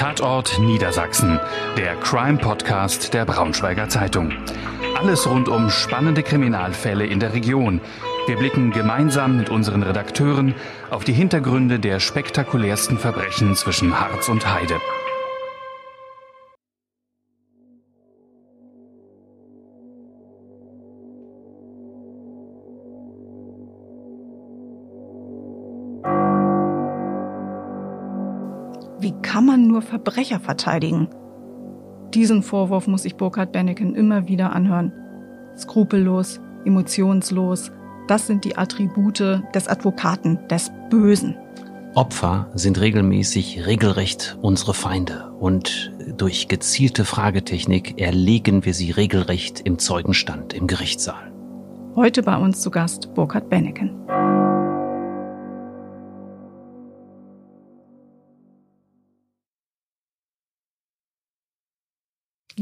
Tatort Niedersachsen, der Crime-Podcast der Braunschweiger Zeitung. Alles rund um spannende Kriminalfälle in der Region. Wir blicken gemeinsam mit unseren Redakteuren auf die Hintergründe der spektakulärsten Verbrechen zwischen Harz und Heide. Kann man nur Verbrecher verteidigen? Diesen Vorwurf muss sich Burkhard Benneken immer wieder anhören. Skrupellos, emotionslos, das sind die Attribute des Advokaten, des Bösen. Opfer sind regelmäßig regelrecht unsere Feinde und durch gezielte Fragetechnik erlegen wir sie regelrecht im Zeugenstand, im Gerichtssaal. Heute bei uns zu Gast Burkhard Benneken.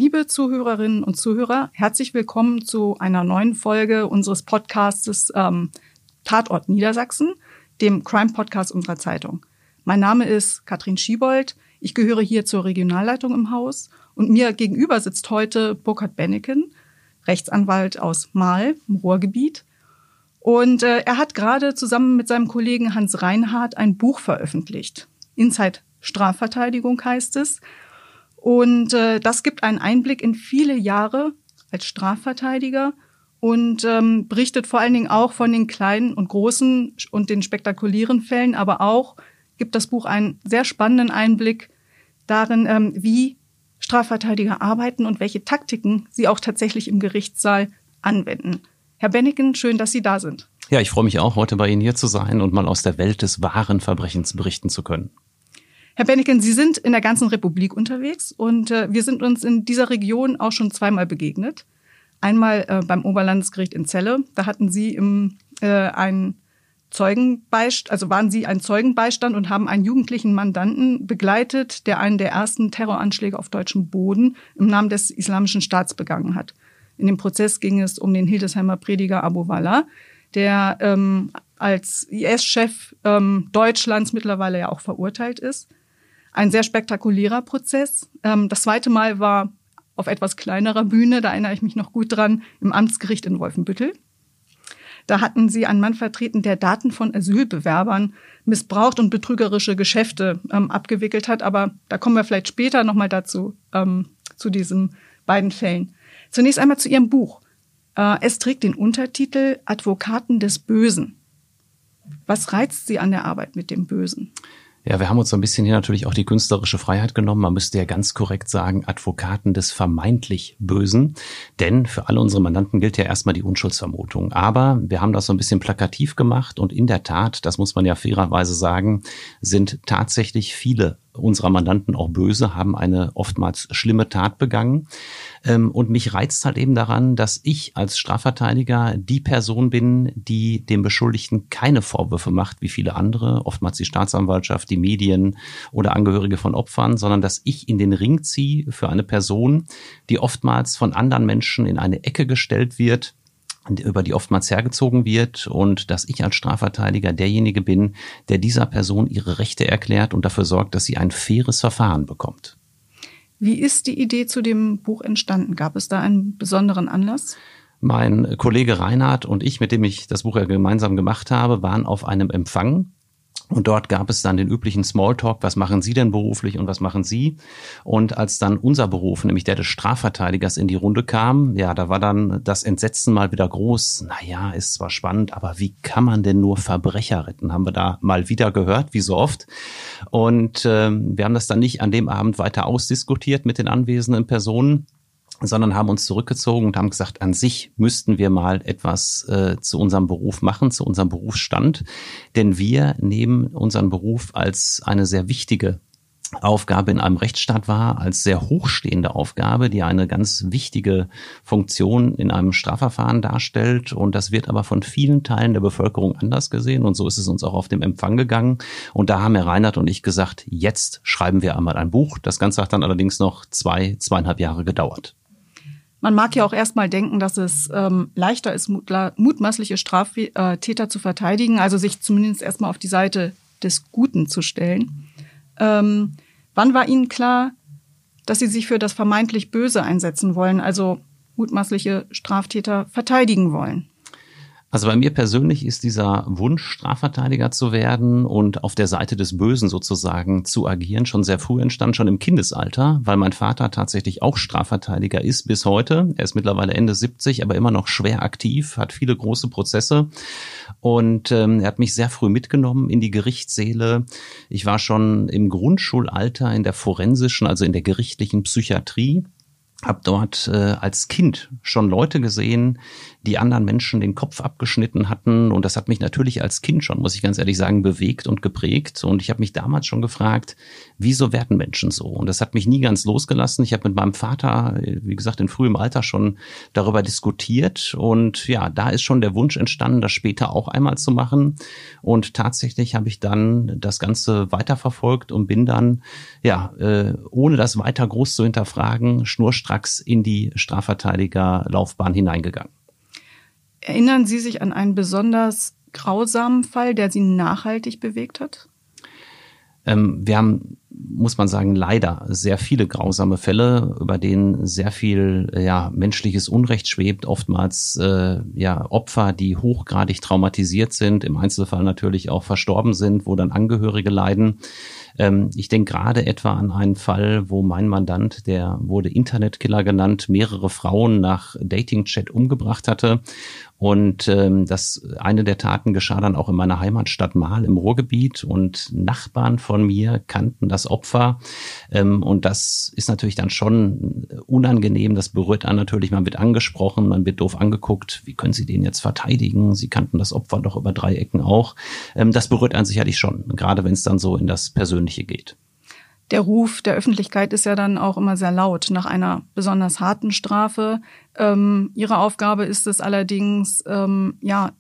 Liebe Zuhörerinnen und Zuhörer, herzlich willkommen zu einer neuen Folge unseres Podcasts ähm, Tatort Niedersachsen, dem Crime-Podcast unserer Zeitung. Mein Name ist Katrin Schiebold. Ich gehöre hier zur Regionalleitung im Haus und mir gegenüber sitzt heute Burkhard Benneken, Rechtsanwalt aus Mahl im Ruhrgebiet. Und äh, er hat gerade zusammen mit seinem Kollegen Hans Reinhardt ein Buch veröffentlicht. Inside Strafverteidigung heißt es. Und äh, das gibt einen Einblick in viele Jahre als Strafverteidiger und ähm, berichtet vor allen Dingen auch von den kleinen und großen und den spektakulären Fällen, aber auch gibt das Buch einen sehr spannenden Einblick darin, ähm, wie Strafverteidiger arbeiten und welche Taktiken sie auch tatsächlich im Gerichtssaal anwenden. Herr Benneken, schön, dass Sie da sind. Ja, ich freue mich auch, heute bei Ihnen hier zu sein und mal aus der Welt des wahren Verbrechens berichten zu können. Herr Benneken, Sie sind in der ganzen Republik unterwegs und äh, wir sind uns in dieser Region auch schon zweimal begegnet. Einmal äh, beim Oberlandesgericht in Celle, da hatten Sie im, äh, einen Zeugenbeistand, also waren Sie ein Zeugenbeistand und haben einen jugendlichen Mandanten begleitet, der einen der ersten Terroranschläge auf deutschem Boden im Namen des Islamischen Staats begangen hat. In dem Prozess ging es um den Hildesheimer Prediger Abu Wallah, der ähm, als IS-Chef ähm, Deutschlands mittlerweile ja auch verurteilt ist ein sehr spektakulärer Prozess. Ähm, das zweite Mal war auf etwas kleinerer Bühne, da erinnere ich mich noch gut dran, im Amtsgericht in Wolfenbüttel. Da hatten sie einen Mann vertreten, der Daten von Asylbewerbern missbraucht und betrügerische Geschäfte ähm, abgewickelt hat. Aber da kommen wir vielleicht später nochmal dazu, ähm, zu diesen beiden Fällen. Zunächst einmal zu Ihrem Buch. Äh, es trägt den Untertitel Advokaten des Bösen. Was reizt Sie an der Arbeit mit dem Bösen? Ja, wir haben uns so ein bisschen hier natürlich auch die künstlerische Freiheit genommen. Man müsste ja ganz korrekt sagen, Advokaten des vermeintlich Bösen. Denn für alle unsere Mandanten gilt ja erstmal die Unschuldsvermutung. Aber wir haben das so ein bisschen plakativ gemacht und in der Tat, das muss man ja fairerweise sagen, sind tatsächlich viele unserer Mandanten auch böse, haben eine oftmals schlimme Tat begangen. Ähm, und mich reizt halt eben daran, dass ich als Strafverteidiger die Person bin, die dem Beschuldigten keine Vorwürfe macht, wie viele andere, oftmals die Staatsanwaltschaft, die Medien oder Angehörige von Opfern, sondern dass ich in den Ring ziehe für eine Person, die oftmals von anderen Menschen in eine Ecke gestellt wird, über die oftmals hergezogen wird und dass ich als Strafverteidiger derjenige bin, der dieser Person ihre Rechte erklärt und dafür sorgt, dass sie ein faires Verfahren bekommt. Wie ist die Idee zu dem Buch entstanden? Gab es da einen besonderen Anlass? Mein Kollege Reinhard und ich, mit dem ich das Buch ja gemeinsam gemacht habe, waren auf einem Empfang und dort gab es dann den üblichen Smalltalk, was machen Sie denn beruflich und was machen Sie? Und als dann unser Beruf, nämlich der des Strafverteidigers, in die Runde kam, ja, da war dann das Entsetzen mal wieder groß. Naja, ist zwar spannend, aber wie kann man denn nur Verbrecher retten? Haben wir da mal wieder gehört, wie so oft. Und äh, wir haben das dann nicht an dem Abend weiter ausdiskutiert mit den anwesenden Personen, sondern haben uns zurückgezogen und haben gesagt, an sich müssten wir mal etwas äh, zu unserem Beruf machen, zu unserem Berufsstand. Denn wir nehmen unseren Beruf als eine sehr wichtige Aufgabe in einem Rechtsstaat wahr, als sehr hochstehende Aufgabe, die eine ganz wichtige Funktion in einem Strafverfahren darstellt. Und das wird aber von vielen Teilen der Bevölkerung anders gesehen. Und so ist es uns auch auf dem Empfang gegangen. Und da haben Herr Reinhard und ich gesagt, jetzt schreiben wir einmal ein Buch. Das Ganze hat dann allerdings noch zwei, zweieinhalb Jahre gedauert. Man mag ja auch erstmal denken, dass es ähm, leichter ist, mutmaßliche Straftäter zu verteidigen, also sich zumindest erstmal auf die Seite des Guten zu stellen. Ähm, Wann war Ihnen klar, dass Sie sich für das vermeintlich Böse einsetzen wollen, also mutmaßliche Straftäter verteidigen wollen? Also bei mir persönlich ist dieser Wunsch, Strafverteidiger zu werden und auf der Seite des Bösen sozusagen zu agieren, schon sehr früh entstanden, schon im Kindesalter, weil mein Vater tatsächlich auch Strafverteidiger ist bis heute. Er ist mittlerweile Ende 70, aber immer noch schwer aktiv, hat viele große Prozesse und ähm, er hat mich sehr früh mitgenommen in die Gerichtssäle. Ich war schon im Grundschulalter in der forensischen, also in der gerichtlichen Psychiatrie habe dort äh, als Kind schon Leute gesehen, die anderen Menschen den Kopf abgeschnitten hatten. Und das hat mich natürlich als Kind schon, muss ich ganz ehrlich sagen, bewegt und geprägt. Und ich habe mich damals schon gefragt, wieso werden Menschen so? Und das hat mich nie ganz losgelassen. Ich habe mit meinem Vater, wie gesagt, in frühem Alter schon darüber diskutiert. Und ja, da ist schon der Wunsch entstanden, das später auch einmal zu machen. Und tatsächlich habe ich dann das Ganze weiterverfolgt und bin dann, ja, äh, ohne das weiter groß zu hinterfragen, schnurstracks in die Strafverteidigerlaufbahn hineingegangen. Erinnern Sie sich an einen besonders grausamen Fall, der Sie nachhaltig bewegt hat? Ähm, wir haben, muss man sagen, leider sehr viele grausame Fälle, über denen sehr viel ja, menschliches Unrecht schwebt, oftmals äh, ja, Opfer, die hochgradig traumatisiert sind, im Einzelfall natürlich auch verstorben sind, wo dann Angehörige leiden. Ähm, ich denke gerade etwa an einen Fall, wo mein Mandant, der wurde Internetkiller genannt, mehrere Frauen nach Dating-Chat umgebracht hatte. Und ähm, das eine der Taten geschah dann auch in meiner Heimatstadt Mahl im Ruhrgebiet und Nachbarn von mir kannten das Opfer. Ähm, und das ist natürlich dann schon unangenehm. Das berührt an natürlich. Man wird angesprochen, man wird doof angeguckt. Wie können Sie den jetzt verteidigen? Sie kannten das Opfer doch über drei Ecken auch. Ähm, das berührt einen sicherlich schon, gerade wenn es dann so in das Persönliche geht. Der Ruf der Öffentlichkeit ist ja dann auch immer sehr laut nach einer besonders harten Strafe. Ähm, ihre Aufgabe ist es allerdings, ähm, ja,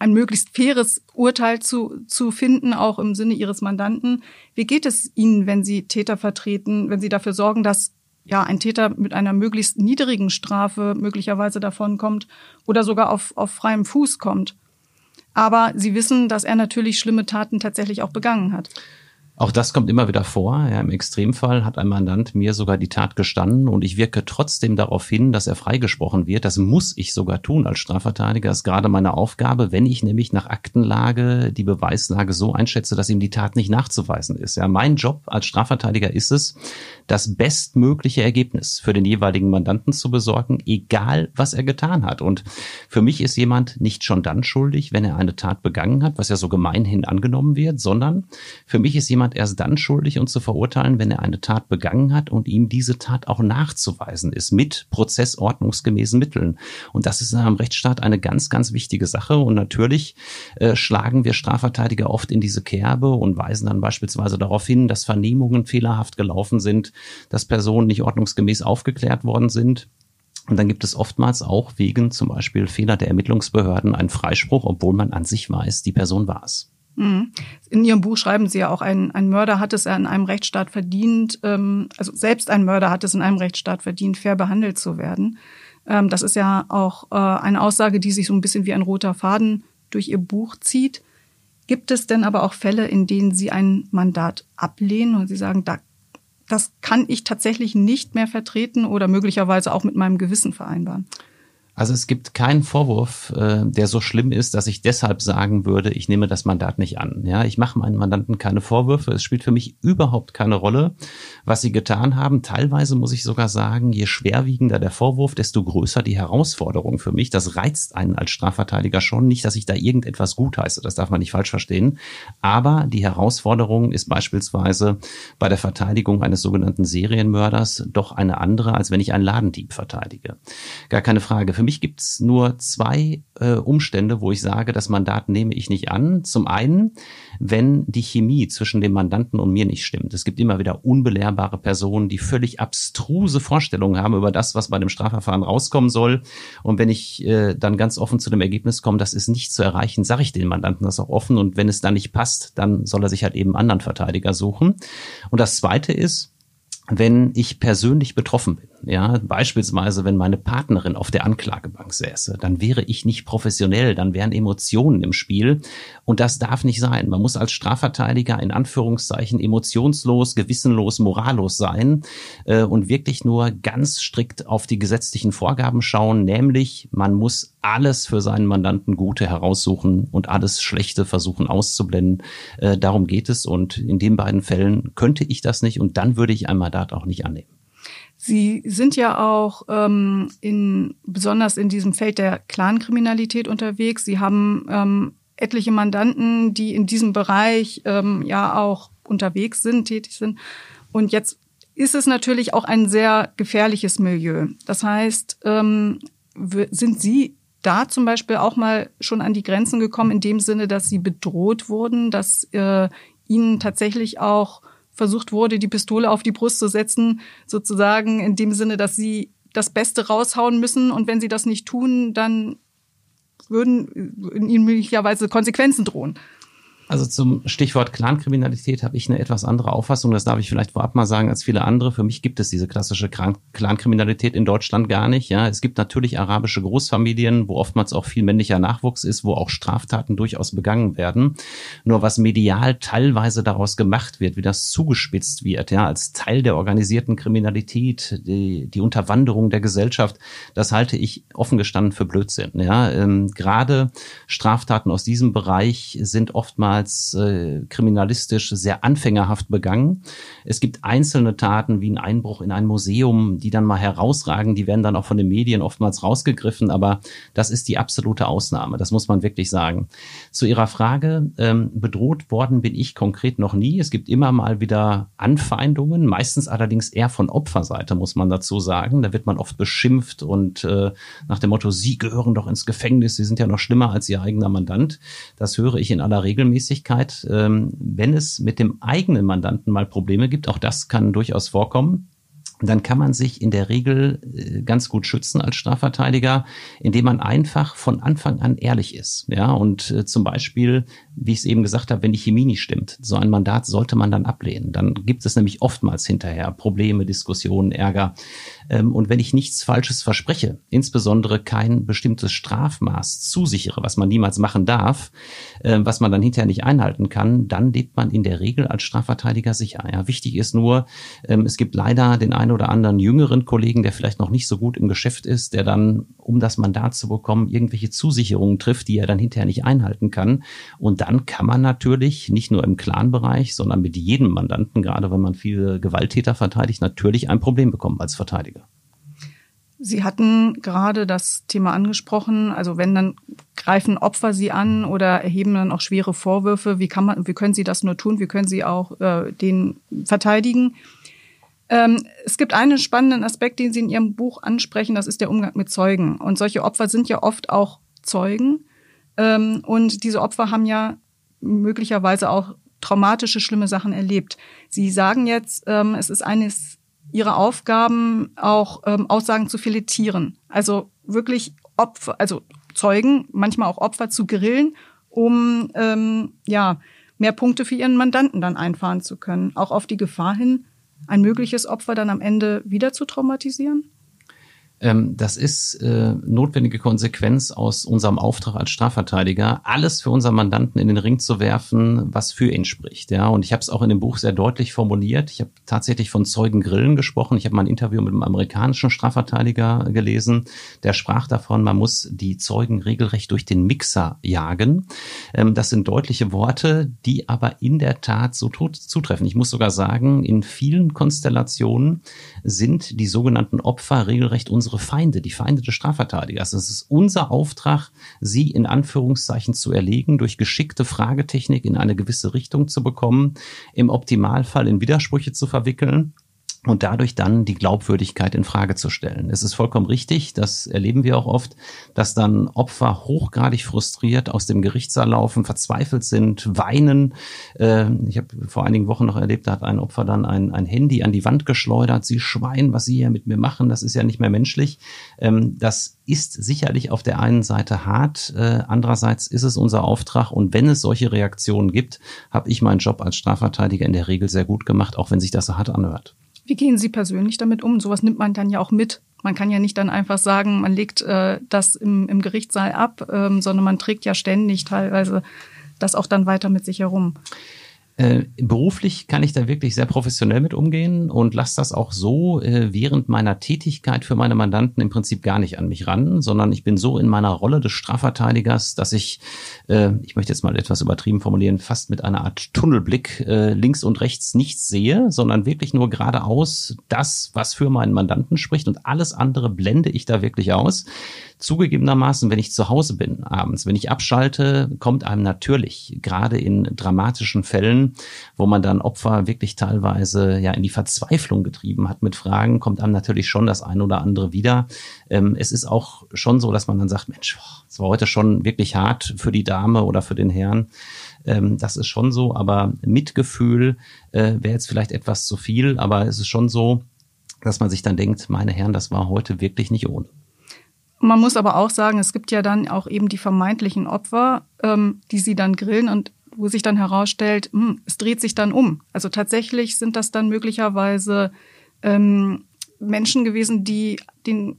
ein möglichst faires Urteil zu, zu finden, auch im Sinne Ihres Mandanten. Wie geht es Ihnen, wenn Sie Täter vertreten, wenn Sie dafür sorgen, dass ja, ein Täter mit einer möglichst niedrigen Strafe möglicherweise davonkommt oder sogar auf, auf freiem Fuß kommt? Aber Sie wissen, dass er natürlich schlimme Taten tatsächlich auch begangen hat. Auch das kommt immer wieder vor. Ja, Im Extremfall hat ein Mandant mir sogar die Tat gestanden und ich wirke trotzdem darauf hin, dass er freigesprochen wird. Das muss ich sogar tun als Strafverteidiger. Das ist gerade meine Aufgabe, wenn ich nämlich nach Aktenlage die Beweislage so einschätze, dass ihm die Tat nicht nachzuweisen ist. Ja, mein Job als Strafverteidiger ist es, das bestmögliche Ergebnis für den jeweiligen Mandanten zu besorgen, egal was er getan hat. Und für mich ist jemand nicht schon dann schuldig, wenn er eine Tat begangen hat, was ja so gemeinhin angenommen wird, sondern für mich ist jemand jemand erst dann schuldig und zu verurteilen, wenn er eine Tat begangen hat und ihm diese Tat auch nachzuweisen ist mit prozessordnungsgemäßen Mitteln. Und das ist in einem Rechtsstaat eine ganz, ganz wichtige Sache. Und natürlich äh, schlagen wir Strafverteidiger oft in diese Kerbe und weisen dann beispielsweise darauf hin, dass Vernehmungen fehlerhaft gelaufen sind, dass Personen nicht ordnungsgemäß aufgeklärt worden sind. Und dann gibt es oftmals auch wegen zum Beispiel Fehler der Ermittlungsbehörden einen Freispruch, obwohl man an sich weiß, die Person war es. Mhm. In Ihrem Buch schreiben Sie ja auch, ein, ein Mörder hat es in einem Rechtsstaat verdient, ähm, also selbst ein Mörder hat es in einem Rechtsstaat verdient, fair behandelt zu werden. Ähm, das ist ja auch äh, eine Aussage, die sich so ein bisschen wie ein roter Faden durch Ihr Buch zieht. Gibt es denn aber auch Fälle, in denen Sie ein Mandat ablehnen und Sie sagen, da, das kann ich tatsächlich nicht mehr vertreten oder möglicherweise auch mit meinem Gewissen vereinbaren? Also es gibt keinen Vorwurf, äh, der so schlimm ist, dass ich deshalb sagen würde, ich nehme das Mandat nicht an. Ja, ich mache meinen Mandanten keine Vorwürfe. Es spielt für mich überhaupt keine Rolle, was sie getan haben. Teilweise muss ich sogar sagen, je schwerwiegender der Vorwurf, desto größer die Herausforderung für mich. Das reizt einen als Strafverteidiger schon. Nicht, dass ich da irgendetwas gutheiße. Das darf man nicht falsch verstehen. Aber die Herausforderung ist beispielsweise bei der Verteidigung eines sogenannten Serienmörders doch eine andere, als wenn ich einen Ladendieb verteidige. Gar keine Frage. Für mich gibt es nur zwei äh, Umstände, wo ich sage, das Mandat nehme ich nicht an. Zum einen, wenn die Chemie zwischen dem Mandanten und mir nicht stimmt. Es gibt immer wieder unbelehrbare Personen, die völlig abstruse Vorstellungen haben über das, was bei dem Strafverfahren rauskommen soll. Und wenn ich äh, dann ganz offen zu dem Ergebnis komme, das ist nicht zu erreichen, sage ich den Mandanten das auch offen. Und wenn es dann nicht passt, dann soll er sich halt eben anderen Verteidiger suchen. Und das Zweite ist, wenn ich persönlich betroffen bin. Ja, beispielsweise, wenn meine Partnerin auf der Anklagebank säße, dann wäre ich nicht professionell, dann wären Emotionen im Spiel. Und das darf nicht sein. Man muss als Strafverteidiger in Anführungszeichen emotionslos, gewissenlos, morallos sein äh, und wirklich nur ganz strikt auf die gesetzlichen Vorgaben schauen, nämlich man muss alles für seinen Mandanten Gute heraussuchen und alles Schlechte versuchen auszublenden. Äh, darum geht es. Und in den beiden Fällen könnte ich das nicht und dann würde ich ein Mandat auch nicht annehmen. Sie sind ja auch ähm, in, besonders in diesem Feld der Clankriminalität unterwegs. Sie haben ähm, etliche Mandanten, die in diesem Bereich ähm, ja auch unterwegs sind, tätig sind. Und jetzt ist es natürlich auch ein sehr gefährliches Milieu. Das heißt, ähm, sind Sie da zum Beispiel auch mal schon an die Grenzen gekommen, in dem Sinne, dass Sie bedroht wurden, dass äh, Ihnen tatsächlich auch versucht wurde, die Pistole auf die Brust zu setzen, sozusagen in dem Sinne, dass sie das Beste raushauen müssen und wenn sie das nicht tun, dann würden ihnen möglicherweise Konsequenzen drohen. Also zum Stichwort Clankriminalität habe ich eine etwas andere Auffassung. Das darf ich vielleicht vorab mal sagen als viele andere. Für mich gibt es diese klassische Clankriminalität in Deutschland gar nicht. Ja, es gibt natürlich arabische Großfamilien, wo oftmals auch viel männlicher Nachwuchs ist, wo auch Straftaten durchaus begangen werden. Nur was medial teilweise daraus gemacht wird, wie das zugespitzt wird, ja, als Teil der organisierten Kriminalität, die, die Unterwanderung der Gesellschaft, das halte ich offen gestanden für Blödsinn. Ja, ähm, gerade Straftaten aus diesem Bereich sind oftmals oftmals äh, kriminalistisch sehr anfängerhaft begangen. Es gibt einzelne Taten wie ein Einbruch in ein Museum, die dann mal herausragen, die werden dann auch von den Medien oftmals rausgegriffen, aber das ist die absolute Ausnahme, das muss man wirklich sagen. Zu Ihrer Frage, ähm, bedroht worden bin ich konkret noch nie. Es gibt immer mal wieder Anfeindungen, meistens allerdings eher von Opferseite, muss man dazu sagen. Da wird man oft beschimpft und äh, nach dem Motto, Sie gehören doch ins Gefängnis, Sie sind ja noch schlimmer als Ihr eigener Mandant. Das höre ich in aller Regelmäßigkeit Regelmäßigkeit, ähm, wenn es mit dem eigenen Mandanten mal Probleme gibt, auch das kann durchaus vorkommen, dann kann man sich in der Regel äh, ganz gut schützen als Strafverteidiger, indem man einfach von Anfang an ehrlich ist. Ja, und äh, zum Beispiel, wie ich es eben gesagt habe, wenn die Chemie nicht stimmt, so ein Mandat sollte man dann ablehnen. Dann gibt es nämlich oftmals hinterher Probleme, Diskussionen, Ärger. Ähm, und wenn ich nichts Falsches verspreche, insbesondere kein bestimmtes Strafmaß zusichere, was man niemals machen darf, äh, was man dann hinterher nicht einhalten kann, dann lebt man in der Regel als Strafverteidiger sicher. Ja, wichtig ist nur, ähm, es gibt leider den einen oder anderen jüngeren Kollegen, der vielleicht noch nicht so gut im Geschäft ist, der dann, um das Mandat zu bekommen, irgendwelche Zusicherungen trifft, die er dann hinterher nicht einhalten kann. Und dann kann man natürlich nicht nur im Clan-Bereich, sondern mit jedem Mandanten, gerade wenn man viele Gewalttäter verteidigt, natürlich ein Problem bekommen als Verteidiger. Sie hatten gerade das Thema angesprochen, also wenn dann greifen Opfer Sie an oder erheben dann auch schwere Vorwürfe, wie kann man, wie können Sie das nur tun, wie können Sie auch äh, den verteidigen? Ähm, es gibt einen spannenden Aspekt, den Sie in Ihrem Buch ansprechen, das ist der Umgang mit Zeugen. Und solche Opfer sind ja oft auch Zeugen. Ähm, und diese Opfer haben ja möglicherweise auch traumatische, schlimme Sachen erlebt. Sie sagen jetzt, ähm, es ist eines ihre Aufgaben auch ähm, Aussagen zu filetieren. Also wirklich Opfer, also Zeugen, manchmal auch Opfer zu grillen, um ähm, ja mehr Punkte für ihren Mandanten dann einfahren zu können. Auch auf die Gefahr hin, ein mögliches Opfer dann am Ende wieder zu traumatisieren? Ähm, das ist äh, notwendige Konsequenz aus unserem Auftrag als Strafverteidiger, alles für unseren Mandanten in den Ring zu werfen, was für ihn spricht. Ja, und ich habe es auch in dem Buch sehr deutlich formuliert. Ich habe tatsächlich von Zeugengrillen gesprochen. Ich habe mal ein Interview mit einem amerikanischen Strafverteidiger gelesen, der sprach davon, man muss die Zeugen regelrecht durch den Mixer jagen. Ähm, das sind deutliche Worte, die aber in der Tat so zutreffen. Ich muss sogar sagen, in vielen Konstellationen sind die sogenannten Opfer regelrecht unsere unsere Feinde, die Feinde des Strafverteidigers. Es ist unser Auftrag, sie in Anführungszeichen zu erlegen, durch geschickte Fragetechnik in eine gewisse Richtung zu bekommen, im Optimalfall in Widersprüche zu verwickeln und dadurch dann die Glaubwürdigkeit in Frage zu stellen. Es ist vollkommen richtig, das erleben wir auch oft, dass dann Opfer hochgradig frustriert aus dem Gerichtssaal laufen, verzweifelt sind, weinen. Äh, ich habe vor einigen Wochen noch erlebt, da hat ein Opfer dann ein, ein Handy an die Wand geschleudert. Sie schweien, was Sie hier mit mir machen, das ist ja nicht mehr menschlich. Ähm, das ist sicherlich auf der einen Seite hart, äh, andererseits ist es unser Auftrag und wenn es solche Reaktionen gibt, habe ich meinen Job als Strafverteidiger in der Regel sehr gut gemacht, auch wenn sich das so hart anhört. Wie gehen Sie persönlich damit um? Sowas nimmt man dann ja auch mit. Man kann ja nicht dann einfach sagen, man legt äh, das im, im Gerichtssaal ab, ähm, sondern man trägt ja ständig teilweise das auch dann weiter mit sich herum. Äh, beruflich kann ich da wirklich sehr professionell mit umgehen und lasse das auch so äh, während meiner Tätigkeit für meine Mandanten im Prinzip gar nicht an mich ran, sondern ich bin so in meiner Rolle des Strafverteidigers, dass ich, äh, ich möchte jetzt mal etwas übertrieben formulieren, fast mit einer Art Tunnelblick äh, links und rechts nichts sehe, sondern wirklich nur geradeaus das, was für meinen Mandanten spricht und alles andere blende ich da wirklich aus. Zugegebenermaßen, wenn ich zu Hause bin abends, wenn ich abschalte, kommt einem natürlich gerade in dramatischen Fällen, wo man dann Opfer wirklich teilweise ja in die Verzweiflung getrieben hat mit Fragen, kommt einem natürlich schon das eine oder andere wieder. Ähm, es ist auch schon so, dass man dann sagt, Mensch, es war heute schon wirklich hart für die Dame oder für den Herrn. Ähm, das ist schon so, aber Mitgefühl äh, wäre jetzt vielleicht etwas zu viel, aber es ist schon so, dass man sich dann denkt, meine Herren, das war heute wirklich nicht ohne. Man muss aber auch sagen, es gibt ja dann auch eben die vermeintlichen Opfer, ähm, die sie dann grillen und wo sich dann herausstellt, hm, es dreht sich dann um. Also tatsächlich sind das dann möglicherweise ähm, Menschen gewesen, die den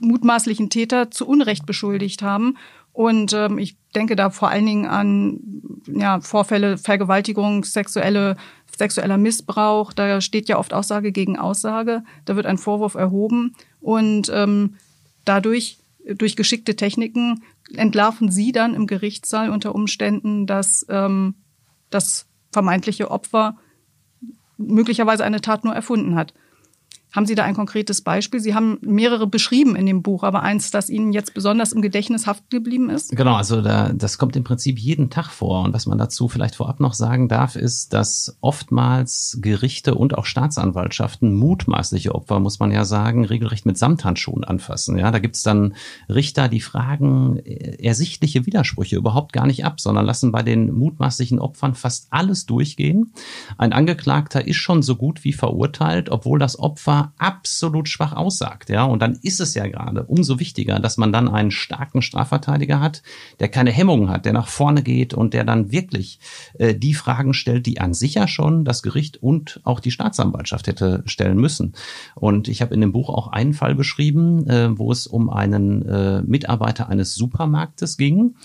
mutmaßlichen Täter zu Unrecht beschuldigt haben. Und ähm, ich denke da vor allen Dingen an ja, Vorfälle, Vergewaltigung, sexuelle, sexueller Missbrauch. Da steht ja oft Aussage gegen Aussage. Da wird ein Vorwurf erhoben. Und ähm, dadurch durch geschickte Techniken entlarven sie dann im Gerichtssaal unter Umständen, dass ähm, das vermeintliche Opfer möglicherweise eine Tat nur erfunden hat. Haben Sie da ein konkretes Beispiel? Sie haben mehrere beschrieben in dem Buch, aber eins, das Ihnen jetzt besonders im Gedächtnis haften geblieben ist? Genau, also da, das kommt im Prinzip jeden Tag vor. Und was man dazu vielleicht vorab noch sagen darf, ist, dass oftmals Gerichte und auch Staatsanwaltschaften mutmaßliche Opfer, muss man ja sagen, regelrecht mit Samthandschuhen anfassen. Ja, da gibt's dann Richter, die fragen ersichtliche Widersprüche überhaupt gar nicht ab, sondern lassen bei den mutmaßlichen Opfern fast alles durchgehen. Ein Angeklagter ist schon so gut wie verurteilt, obwohl das Opfer absolut schwach aussagt. Ja, und dann ist es ja gerade umso wichtiger, dass man dann einen starken Strafverteidiger hat, der keine Hemmungen hat, der nach vorne geht und der dann wirklich äh, die Fragen stellt, die an sich ja schon das Gericht und auch die Staatsanwaltschaft hätte stellen müssen. Und ich habe in dem Buch auch einen Fall beschrieben, äh, wo es um einen äh, Mitarbeiter eines Supermarktes ging.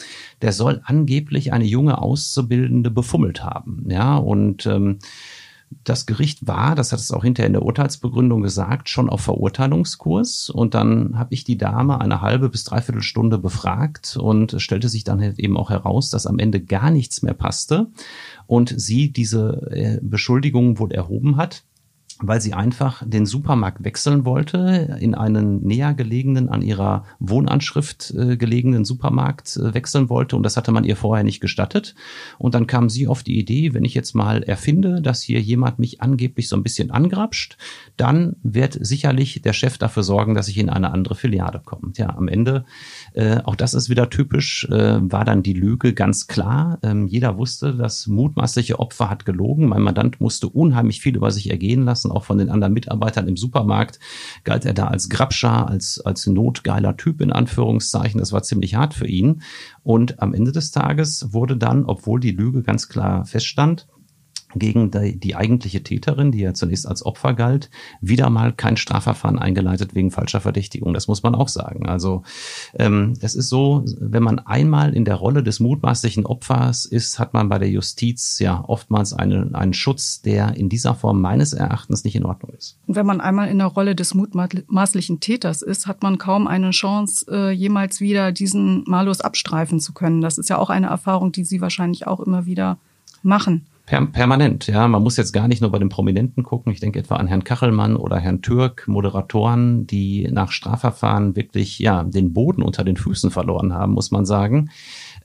Der soll angeblich eine junge Auszubildende befummelt haben. Ja, und ähm, das Gericht war, das hat es auch hinterher in der Urteilsbegründung gesagt, schon auf Verurteilungskurs. Und dann habe ich die Dame eine halbe bis dreiviertel Stunde befragt und stellte sich dann halt eben auch heraus, dass am Ende gar nichts mehr passte und sie diese äh, Beschuldigung wohl erhoben hat weil sie einfach den Supermarkt wechseln wollte, in einen näher gelegenen, an ihrer Wohnanschrift äh, gelegenen Supermarkt äh, wechseln wollte und das hatte man ihr vorher nicht gestattet. Und dann kam sie auf die Idee, wenn ich jetzt mal erfinde, dass hier jemand mich angeblich so ein bisschen angrapscht, dann wird sicherlich der Chef dafür sorgen, dass ich in eine andere Filiale komme. Ja, am Ende, äh, auch das ist wieder typisch, äh, war dann die Lüge ganz klar. Ähm, jeder wusste, das mutmaßliche Opfer hat gelogen. Mein Mandant musste unheimlich viel über sich ergehen lassen lassen, auch von den anderen Mitarbeitern im Supermarkt, galt er da als Grabscher, als, als notgeiler Typ in Anführungszeichen. Das war ziemlich hart für ihn. Und am Ende des Tages wurde dann, obwohl die Lüge ganz klar feststand, gegen die, die, eigentliche Täterin, die ja zunächst als Opfer galt, wieder mal kein Strafverfahren eingeleitet wegen falscher Verdächtigung. Das muss man auch sagen. Also ähm, es ist so, wenn man einmal in der Rolle des mutmaßlichen Opfers ist, hat man bei der Justiz ja oftmals einen, einen Schutz, der in dieser Form meines Erachtens nicht in Ordnung ist. Und wenn man einmal in der Rolle des mutmaßlichen Täters ist, hat man kaum eine Chance, äh, jemals wieder diesen Malus abstreifen zu können. Das ist ja auch eine Erfahrung, die Sie wahrscheinlich auch immer wieder machen. Per permanent, ja. Man muss jetzt gar nicht nur bei den Prominenten gucken. Ich denke etwa an Herrn Kachelmann oder Herrn Türk, Moderatoren, die nach Strafverfahren wirklich, ja, den Boden unter den Füßen verloren haben, muss man sagen.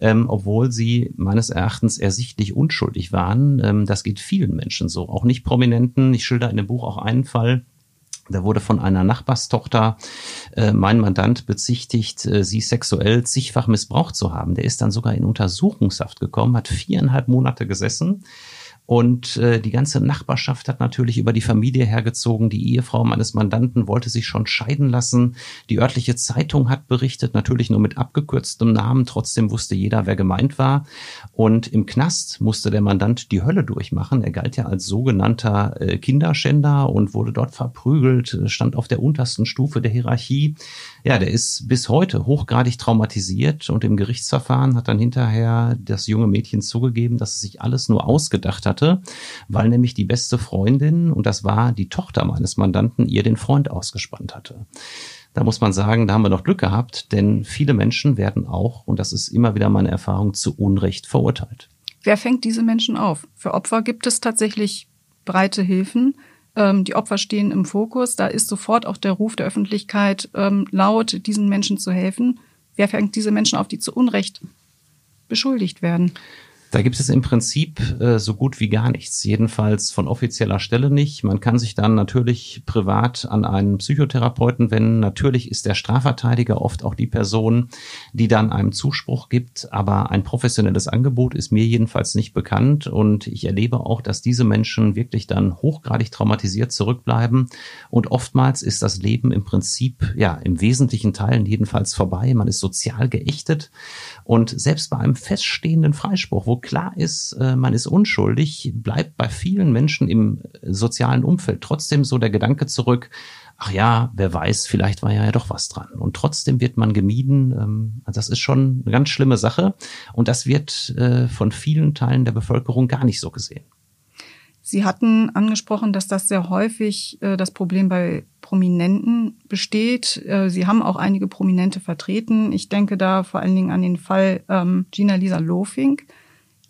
Ähm, obwohl sie meines Erachtens ersichtlich unschuldig waren. Ähm, das geht vielen Menschen so, auch nicht Prominenten. Ich schilder in dem Buch auch einen Fall, da wurde von einer Nachbarstochter äh, mein Mandant bezichtigt, äh, sie sexuell zigfach missbraucht zu haben. Der ist dann sogar in Untersuchungshaft gekommen, hat viereinhalb Monate gesessen Und äh, die ganze Nachbarschaft hat natürlich über die Familie hergezogen. Die Ehefrau meines Mandanten wollte sich schon scheiden lassen. Die örtliche Zeitung hat berichtet, natürlich nur mit abgekürztem Namen. Trotzdem wusste jeder, wer gemeint war. Und im Knast musste der Mandant die Hölle durchmachen. Er galt ja als sogenannter äh, Kinderschänder und wurde dort verprügelt, stand auf der untersten Stufe der Hierarchie. Ja, der ist bis heute hochgradig traumatisiert und im Gerichtsverfahren hat dann hinterher das junge Mädchen zugegeben, dass es sich alles nur ausgedacht hat hatte, weil nämlich die beste Freundin, und das war die Tochter meines Mandanten, ihr den Freund ausgespannt hatte. Da muss man sagen, da haben wir noch Glück gehabt, denn viele Menschen werden auch, und das ist immer wieder meine Erfahrung, zu Unrecht verurteilt. Wer fängt diese Menschen auf? Für Opfer gibt es tatsächlich breite Hilfen. Ähm, die Opfer stehen im Fokus. Da ist sofort auch der Ruf der Öffentlichkeit ähm, laut, diesen Menschen zu helfen. Wer fängt diese Menschen auf, die zu Unrecht beschuldigt werden? Da gibt es im Prinzip äh, so gut wie gar nichts, jedenfalls von offizieller Stelle nicht. Man kann sich dann natürlich privat an einen Psychotherapeuten wenden. Natürlich ist der Strafverteidiger oft auch die Person, die dann einem Zuspruch gibt, aber ein professionelles Angebot ist mir jedenfalls nicht bekannt und ich erlebe auch, dass diese Menschen wirklich dann hochgradig traumatisiert zurückbleiben und oftmals ist das Leben im Prinzip ja im wesentlichen Teilen jedenfalls vorbei. Man ist sozial geächtet und selbst bei einem feststehenden Freispruch, wo klar ist, äh, man ist unschuldig, bleibt bei vielen Menschen im sozialen Umfeld trotzdem so der Gedanke zurück, ach ja, wer weiß, vielleicht war ja doch was dran. Und trotzdem wird man gemieden. Ähm, das ist schon eine ganz schlimme Sache. Und das wird äh, von vielen Teilen der Bevölkerung gar nicht so gesehen. Sie hatten angesprochen, dass das sehr häufig äh, das Problem bei Prominenten besteht. Sie haben auch einige Prominente vertreten. Ich denke da vor allen Dingen an den Fall ähm, Gina Lisa Lofink,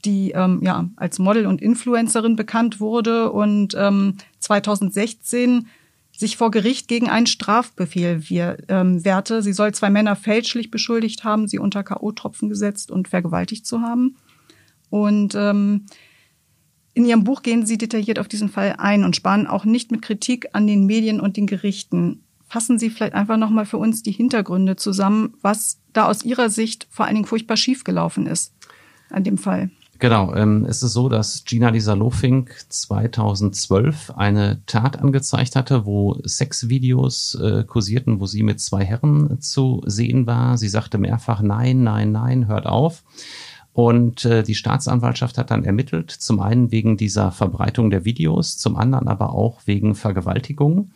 die ähm, ja als Model und Influencerin bekannt wurde und ähm, 2016 sich vor Gericht gegen einen Strafbefehl wir, ähm, wehrte. Sie soll zwei Männer fälschlich beschuldigt haben, sie unter K.O.-Tropfen gesetzt und vergewaltigt zu haben. Und ähm, in Ihrem Buch gehen Sie detailliert auf diesen Fall ein und sparen auch nicht mit Kritik an den Medien und den Gerichten. Fassen Sie vielleicht einfach nochmal für uns die Hintergründe zusammen, was da aus Ihrer Sicht vor allen Dingen furchtbar schiefgelaufen ist an dem Fall. Genau, ähm, es ist so, dass Gina Lisa Lofink 2012 eine Tat angezeigt hatte, wo Sexvideos äh, kursierten, wo sie mit zwei Herren zu sehen war. Sie sagte mehrfach, nein, nein, nein, hört auf. Und äh, die Staatsanwaltschaft hat dann ermittelt, zum einen wegen dieser Verbreitung der Videos, zum anderen aber auch wegen Vergewaltigung.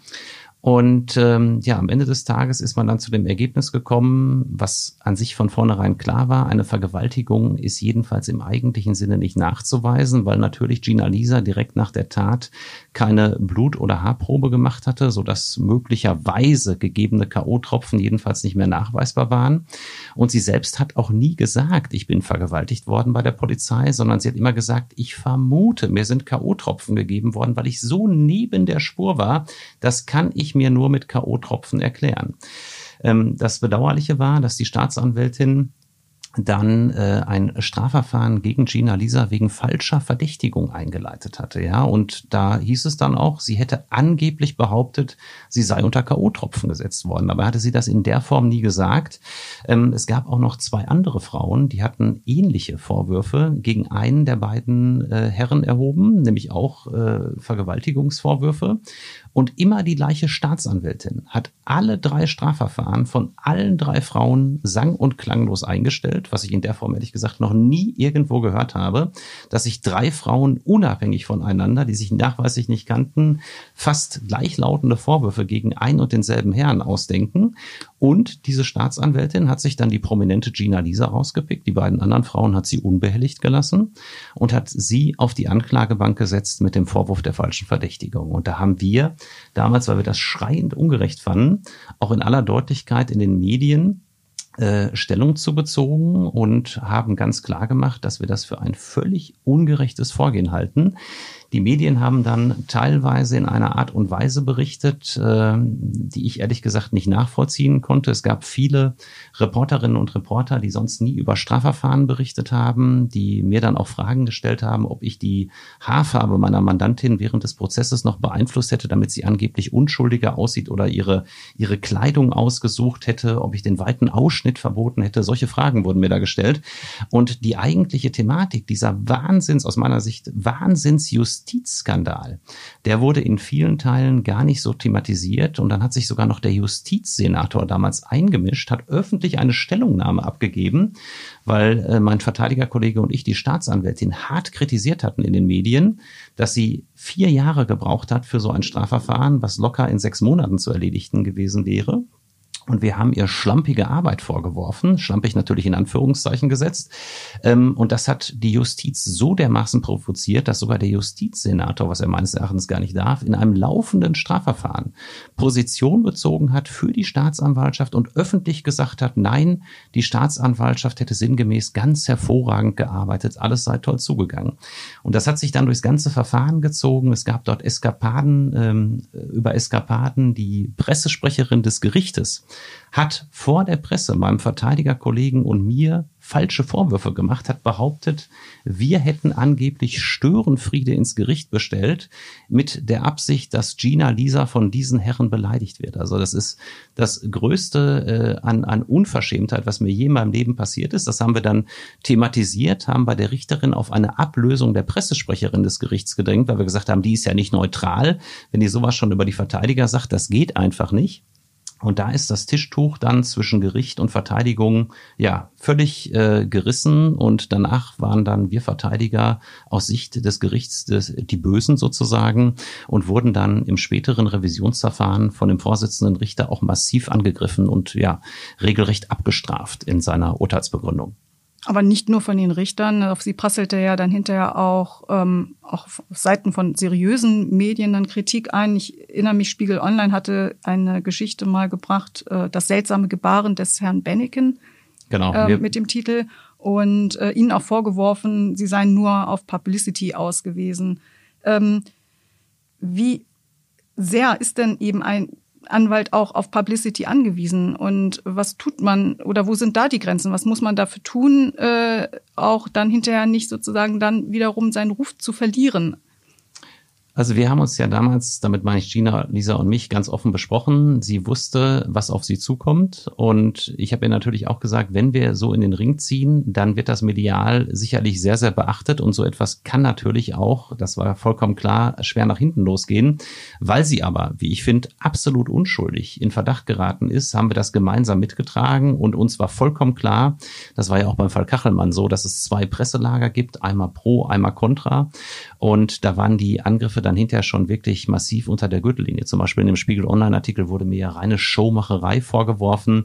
Und ähm, ja, am Ende des Tages ist man dann zu dem Ergebnis gekommen, was an sich von vornherein klar war, eine Vergewaltigung ist jedenfalls im eigentlichen Sinne nicht nachzuweisen, weil natürlich Gina Lisa direkt nach der Tat keine Blut- oder Haarprobe gemacht hatte, so dass möglicherweise gegebene K.O.-Tropfen jedenfalls nicht mehr nachweisbar waren. Und sie selbst hat auch nie gesagt, ich bin vergewaltigt worden bei der Polizei, sondern sie hat immer gesagt, ich vermute, mir sind K.O.-Tropfen gegeben worden, weil ich so neben der Spur war, das kann ich mir nur mit K.O.-Tropfen erklären. Ähm, das Bedauerliche war, dass die Staatsanwältin dann äh, ein Strafverfahren gegen Gina Lisa wegen falscher Verdächtigung eingeleitet hatte. Ja, und da hieß es dann auch, sie hätte angeblich behauptet, sie sei unter K.O.-Tropfen gesetzt worden. Aber hatte sie das in der Form nie gesagt. Ähm, es gab auch noch zwei andere Frauen, die hatten ähnliche Vorwürfe gegen einen der beiden äh, Herren erhoben, nämlich auch äh, Vergewaltigungsvorwürfe. Und immer die gleiche Staatsanwältin hat alle drei Strafverfahren von allen drei Frauen sang- und klanglos eingestellt, was ich in der Form ehrlich gesagt noch nie irgendwo gehört habe, dass sich drei Frauen unabhängig voneinander, die sich nachweislich nicht kannten, fast gleichlautende Vorwürfe gegen ein und denselben Herrn ausdenken. Und diese Staatsanwältin hat sich dann die prominente Gina Lisa rausgepickt. Die beiden anderen Frauen hat sie unbehelligt gelassen und hat sie auf die Anklagebank gesetzt mit dem Vorwurf der falschen Verdächtigung. Und da haben wir damals, weil wir das schreiend ungerecht fanden, auch in aller Deutlichkeit in den Medien äh, Stellung zu bezogen und haben ganz klar gemacht, dass wir das für ein völlig ungerechtes Vorgehen halten. Die Medien haben dann teilweise in einer Art und Weise berichtet, äh, die ich ehrlich gesagt nicht nachvollziehen konnte. Es gab viele Reporterinnen und Reporter, die sonst nie über Strafverfahren berichtet haben, die mir dann auch Fragen gestellt haben, ob ich die Haarfarbe meiner Mandantin während des Prozesses noch beeinflusst hätte, damit sie angeblich unschuldiger aussieht oder ihre, ihre Kleidung ausgesucht hätte, ob ich den weiten Ausschnitt verboten hätte. Solche Fragen wurden mir da gestellt. Und die eigentliche Thematik, dieser Wahnsinns, aus meiner Sicht Wahnsinnsjustizskandal, der wurde in vielen Teilen gar nicht so thematisiert. Und dann hat sich sogar noch der Justizsenator damals eingemischt, hat öffentlich eine Stellungnahme abgegeben, weil äh, mein Verteidigerkollege und ich die Staatsanwältin hart kritisiert hatten in den Medien, dass sie vier Jahre gebraucht hat für so ein Strafverfahren, was locker in sechs Monaten zu erledigen gewesen wäre. Und wir haben ihr schlampige Arbeit vorgeworfen, schlampig natürlich in Anführungszeichen gesetzt. Ähm, und das hat die Justiz so dermaßen provoziert, dass sogar der Justizsenator, was er meines Erachtens gar nicht darf, in einem laufenden Strafverfahren Position bezogen hat für die Staatsanwaltschaft und öffentlich gesagt hat, nein, die Staatsanwaltschaft hätte sinngemäß ganz hervorragend gearbeitet, alles sei toll zugegangen. Und das hat sich dann durchs ganze Verfahren gezogen. Es gab dort Eskapaden ähm, über Eskapaden. Die Pressesprecherin des Gerichtes hat vor der Presse, meinem Verteidigerkollegen und mir falsche Vorwürfe gemacht, hat behauptet, wir hätten angeblich Störenfriede ins Gericht bestellt mit der Absicht, dass Gina Lisa von diesen Herren beleidigt wird. Also das ist das Größte äh, an, an Unverschämtheit, was mir je in meinem Leben passiert ist. Das haben wir dann thematisiert, haben bei der Richterin auf eine Ablösung der Pressesprecherin des Gerichts gedrängt, weil wir gesagt haben, die ist ja nicht neutral. Wenn die sowas schon über die Verteidiger sagt, das geht einfach nicht. Und da ist das Tischtuch dann zwischen Gericht und Verteidigung ja völlig äh, gerissen und danach waren dann wir Verteidiger aus Sicht des Gerichts des, die Bösen sozusagen und wurden dann im späteren Revisionsverfahren von dem Vorsitzenden Richter auch massiv angegriffen und ja regelrecht abgestraft in seiner Urteilsbegründung. Aber nicht nur von den Richtern. Auf sie prasselte ja dann hinterher auch, ähm, auch auf Seiten von seriösen Medien dann Kritik ein. Ich erinnere mich, Spiegel Online hatte eine Geschichte mal gebracht, äh, das seltsame Gebaren des Herrn Benneken genau, äh, mit dem Titel und äh, ihnen auch vorgeworfen, sie seien nur auf Publicity ausgewiesen. Ähm, wie sehr ist denn eben ein Anwalt auch auf Publicity angewiesen. Und was tut man oder wo sind da die Grenzen? Was muss man dafür tun, äh, auch dann hinterher nicht sozusagen dann wiederum seinen Ruf zu verlieren? Also wir haben uns ja damals, damit meine ich Gina, Lisa und mich, ganz offen besprochen. Sie wusste, was auf sie zukommt. Und ich habe ihr natürlich auch gesagt, wenn wir so in den Ring ziehen, dann wird das medial sicherlich sehr, sehr beachtet. Und so etwas kann natürlich auch, das war vollkommen klar, schwer nach hinten losgehen. Weil sie aber, wie ich finde, absolut unschuldig in Verdacht geraten ist, haben wir das gemeinsam mitgetragen. Und uns war vollkommen klar, das war ja auch beim Fall Kachelmann so, dass es zwei Presselager gibt, einmal pro, einmal contra. Und da waren die Angriffe dann hinterher schon wirklich massiv unter der Gürtellinie. Zum Beispiel in dem Spiegel Online-Artikel wurde mir ja reine Showmacherei vorgeworfen,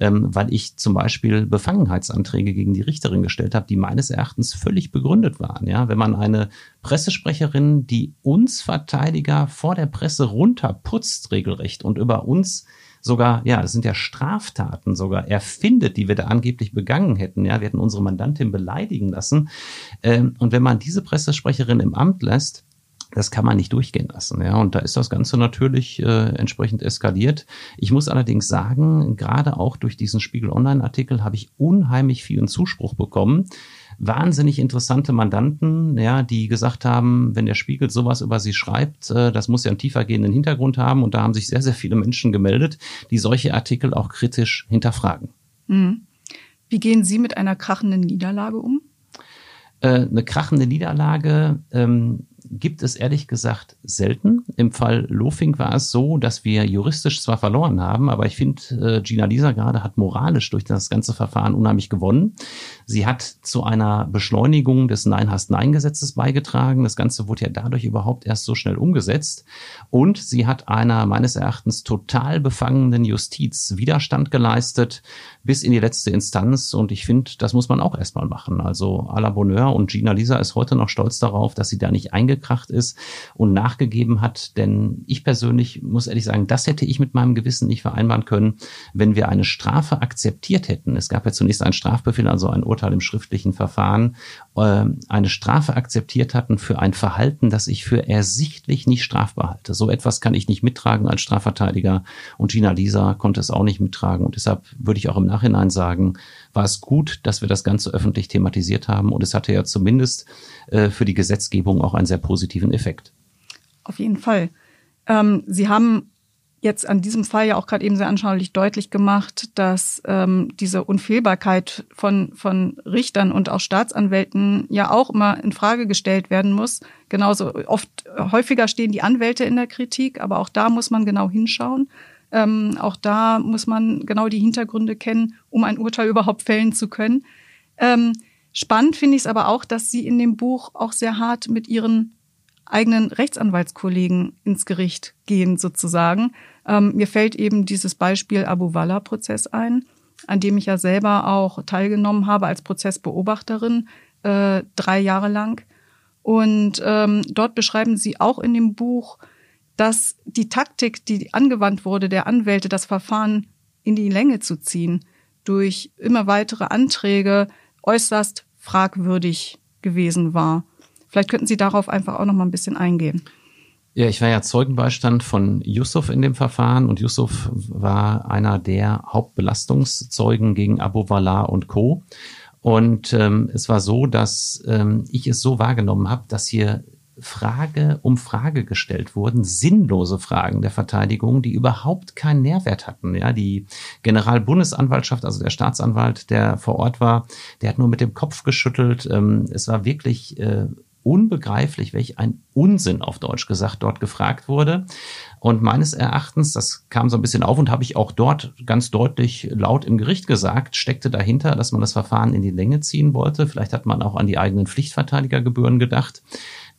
ähm, weil ich zum Beispiel Befangenheitsanträge gegen die Richterin gestellt habe, die meines Erachtens völlig begründet waren. Ja, wenn man eine Pressesprecherin, die uns Verteidiger vor der Presse runterputzt, regelrecht und über uns sogar, ja, das sind ja Straftaten sogar erfindet, die wir da angeblich begangen hätten. Ja, wir hätten unsere Mandantin beleidigen lassen. Ähm, und wenn man diese Pressesprecherin im Amt lässt, das kann man nicht durchgehen lassen. Ja, und da ist das Ganze natürlich äh, entsprechend eskaliert. Ich muss allerdings sagen, gerade auch durch diesen Spiegel Online-Artikel habe ich unheimlich vielen Zuspruch bekommen. Wahnsinnig interessante Mandanten, ja, die gesagt haben, wenn der Spiegel sowas über sie schreibt, äh, das muss ja einen tiefergehenden Hintergrund haben. Und da haben sich sehr, sehr viele Menschen gemeldet, die solche Artikel auch kritisch hinterfragen. Mhm. Wie gehen Sie mit einer krachenden Niederlage um? Äh, eine krachende Niederlage ähm, gibt es ehrlich gesagt selten. Im Fall Lofing war es so, dass wir juristisch zwar verloren haben, aber ich finde, äh, Gina Lisa gerade hat moralisch durch das ganze Verfahren unheimlich gewonnen. Sie hat zu einer Beschleunigung des Nein hast Nein Gesetzes beigetragen. Das Ganze wurde ja dadurch überhaupt erst so schnell umgesetzt. Und sie hat einer meines Erachtens total befangenen Justiz Widerstand geleistet bis in die letzte Instanz. Und ich finde, das muss man auch erstmal machen. Also à la Bonheur und Gina Lisa ist heute noch stolz darauf, dass sie da nicht eingekracht ist und nachgegeben hat. Denn ich persönlich muss ehrlich sagen, das hätte ich mit meinem Gewissen nicht vereinbaren können, wenn wir eine Strafe akzeptiert hätten. Es gab ja zunächst einen Strafbefehl, also ein Urteil im schriftlichen Verfahren eine Strafe akzeptiert hatten für ein Verhalten, das ich für ersichtlich nicht strafbar halte. So etwas kann ich nicht mittragen als Strafverteidiger und Gina Lisa konnte es auch nicht mittragen und deshalb würde ich auch im Nachhinein sagen, war es gut, dass wir das Ganze öffentlich thematisiert haben und es hatte ja zumindest äh, für die Gesetzgebung auch einen sehr positiven Effekt. Auf jeden Fall. Ähm, Sie haben jetzt an diesem Fall ja auch gerade eben sehr anschaulich deutlich gemacht, dass ähm, diese Unfehlbarkeit von, von Richtern und auch Staatsanwälten ja auch immer in Frage gestellt werden muss. Genauso oft häufiger stehen die Anwälte in der Kritik, aber auch da muss man genau hinschauen. Ähm, auch da muss man genau die Hintergründe kennen, um ein Urteil überhaupt fällen zu können. Ähm, spannend finde ich es aber auch, dass Sie in dem Buch auch sehr hart mit Ihren eigenen Rechtsanwaltskollegen ins Gericht gehen, sozusagen. Ähm, mir fällt eben dieses Beispiel Abu Walla-Prozess ein, an dem ich ja selber auch teilgenommen habe als Prozessbeobachterin, äh, drei Jahre lang. Und ähm, dort beschreiben Sie auch in dem Buch, dass die Taktik, die angewandt wurde, der Anwälte, das Verfahren in die Länge zu ziehen, durch immer weitere Anträge äußerst fragwürdig gewesen war. Vielleicht könnten Sie darauf einfach auch noch mal ein bisschen eingehen. Ja, ich war ja Zeugenbeistand von Yusuf in dem Verfahren und Yusuf war einer der Hauptbelastungszeugen gegen Abu Wallah und Co. Und ähm, es war so, dass ähm, ich es so wahrgenommen habe, dass hier Frage um Frage gestellt wurden, sinnlose Fragen der Verteidigung, die überhaupt keinen Nährwert hatten. Ja, die Generalbundesanwaltschaft, also der Staatsanwalt, der vor Ort war, der hat nur mit dem Kopf geschüttelt. Ähm, es war wirklich äh, unbegreiflich, welch ein Unsinn auf Deutsch gesagt dort gefragt wurde. Und meines Erachtens, das kam so ein bisschen auf und habe ich auch dort ganz deutlich laut im Gericht gesagt, steckte dahinter, dass man das Verfahren in die Länge ziehen wollte. Vielleicht hat man auch an die eigenen Pflichtverteidigergebühren gedacht